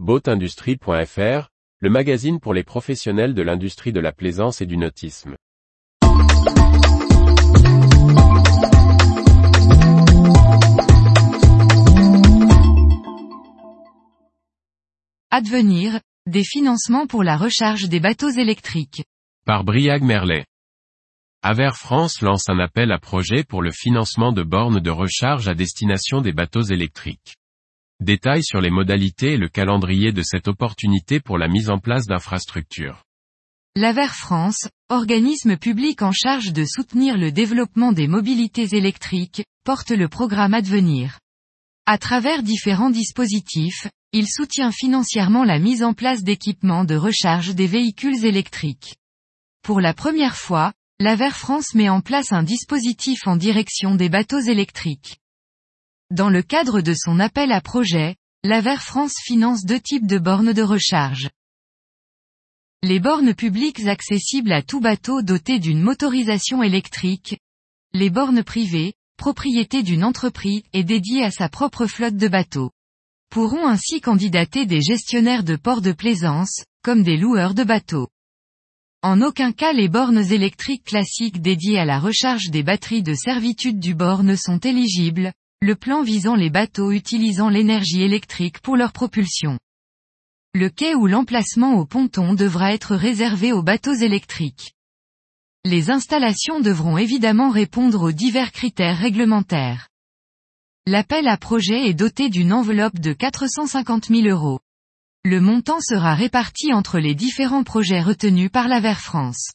Boatindustrie.fr, le magazine pour les professionnels de l'industrie de la plaisance et du nautisme. Advenir, des financements pour la recharge des bateaux électriques. Par Briag Merlet. Aver France lance un appel à projet pour le financement de bornes de recharge à destination des bateaux électriques. Détails sur les modalités et le calendrier de cette opportunité pour la mise en place d'infrastructures. L'Aver France, organisme public en charge de soutenir le développement des mobilités électriques, porte le programme Advenir. À travers différents dispositifs, il soutient financièrement la mise en place d'équipements de recharge des véhicules électriques. Pour la première fois, l'Aver France met en place un dispositif en direction des bateaux électriques. Dans le cadre de son appel à projet, l'Aver France finance deux types de bornes de recharge. Les bornes publiques accessibles à tout bateau doté d'une motorisation électrique. Les bornes privées, propriété d'une entreprise et dédiée à sa propre flotte de bateaux. Pourront ainsi candidater des gestionnaires de ports de plaisance, comme des loueurs de bateaux. En aucun cas les bornes électriques classiques dédiées à la recharge des batteries de servitude du bord ne sont éligibles, le plan visant les bateaux utilisant l'énergie électrique pour leur propulsion. Le quai ou l'emplacement au ponton devra être réservé aux bateaux électriques. Les installations devront évidemment répondre aux divers critères réglementaires. L'appel à projet est doté d'une enveloppe de 450 000 euros. Le montant sera réparti entre les différents projets retenus par la Ver France.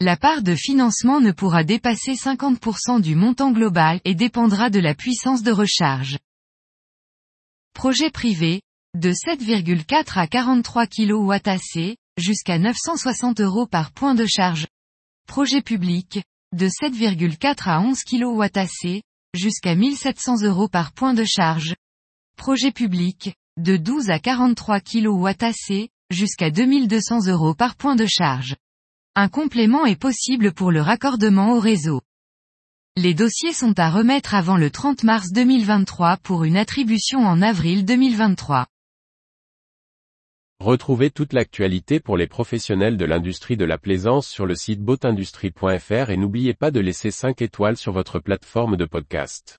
La part de financement ne pourra dépasser 50% du montant global et dépendra de la puissance de recharge. Projet privé, de 7,4 à 43 kWh, jusqu'à 960 euros par point de charge. Projet public, de 7,4 à 11 kWh, jusqu'à 1700 euros par point de charge. Projet public, de 12 à 43 kWh, jusqu'à 2200 euros par point de charge. Un complément est possible pour le raccordement au réseau. Les dossiers sont à remettre avant le 30 mars 2023 pour une attribution en avril 2023. Retrouvez toute l'actualité pour les professionnels de l'industrie de la plaisance sur le site boatindustrie.fr et n'oubliez pas de laisser 5 étoiles sur votre plateforme de podcast.